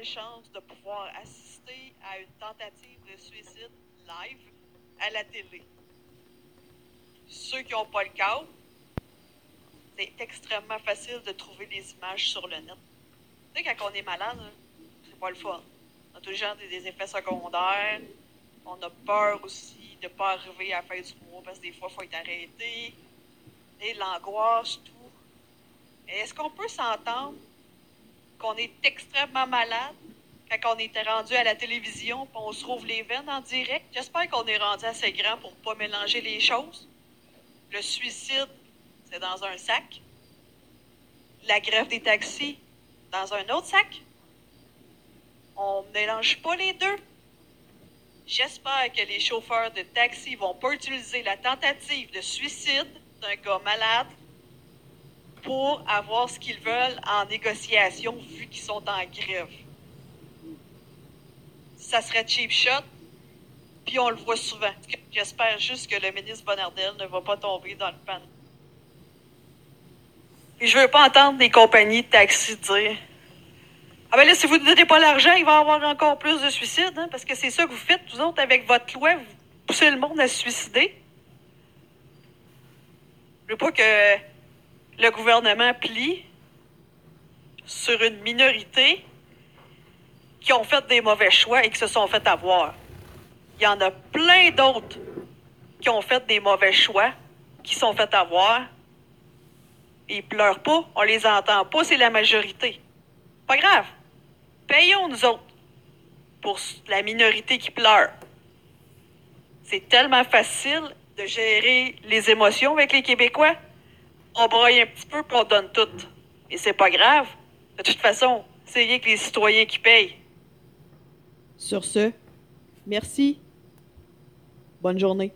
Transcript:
malchance de pouvoir assister à une tentative de suicide live à la télé. Ceux qui n'ont pas le câble, c'est extrêmement facile de trouver des images sur le net. Tu sais, quand on est malade, hein, c'est pas le fun. On a toujours des, effets secondaires. On a peur aussi de ne pas arriver à la fin du mois parce que des fois, il faut être arrêté. Et l'angoisse, tout. Est-ce qu'on peut s'entendre qu'on est extrêmement malade quand on était rendu à la télévision et on se trouve les veines en direct? J'espère qu'on est rendu assez grand pour pas mélanger les choses. Le suicide, c'est dans un sac. La grève des taxis, dans un autre sac. On ne mélange pas les deux. J'espère que les chauffeurs de taxi vont pas utiliser la tentative de suicide d'un gars malade pour avoir ce qu'ils veulent en négociation vu qu'ils sont en grève. Ça serait cheap shot, puis on le voit souvent. J'espère juste que le ministre Bonardel ne va pas tomber dans le pan. Et je veux pas entendre des compagnies de taxi dire Ah ben là, si vous ne donnez pas l'argent, il va y avoir encore plus de suicides, hein, parce que c'est ça que vous faites, vous autres, avec votre loi, vous poussez le monde à se suicider. Je veux pas que le gouvernement plie sur une minorité qui ont fait des mauvais choix et qui se sont fait avoir. Il y en a plein d'autres qui ont fait des mauvais choix, qui sont fait avoir. Ils pleurent pas, on les entend pas, c'est la majorité. Pas grave. Payons nous autres pour la minorité qui pleure. C'est tellement facile de gérer les émotions avec les Québécois. On broye un petit peu puis on donne tout. Et c'est pas grave. De toute façon, c'est rien que les citoyens qui payent. Sur ce, merci. Bonne journée.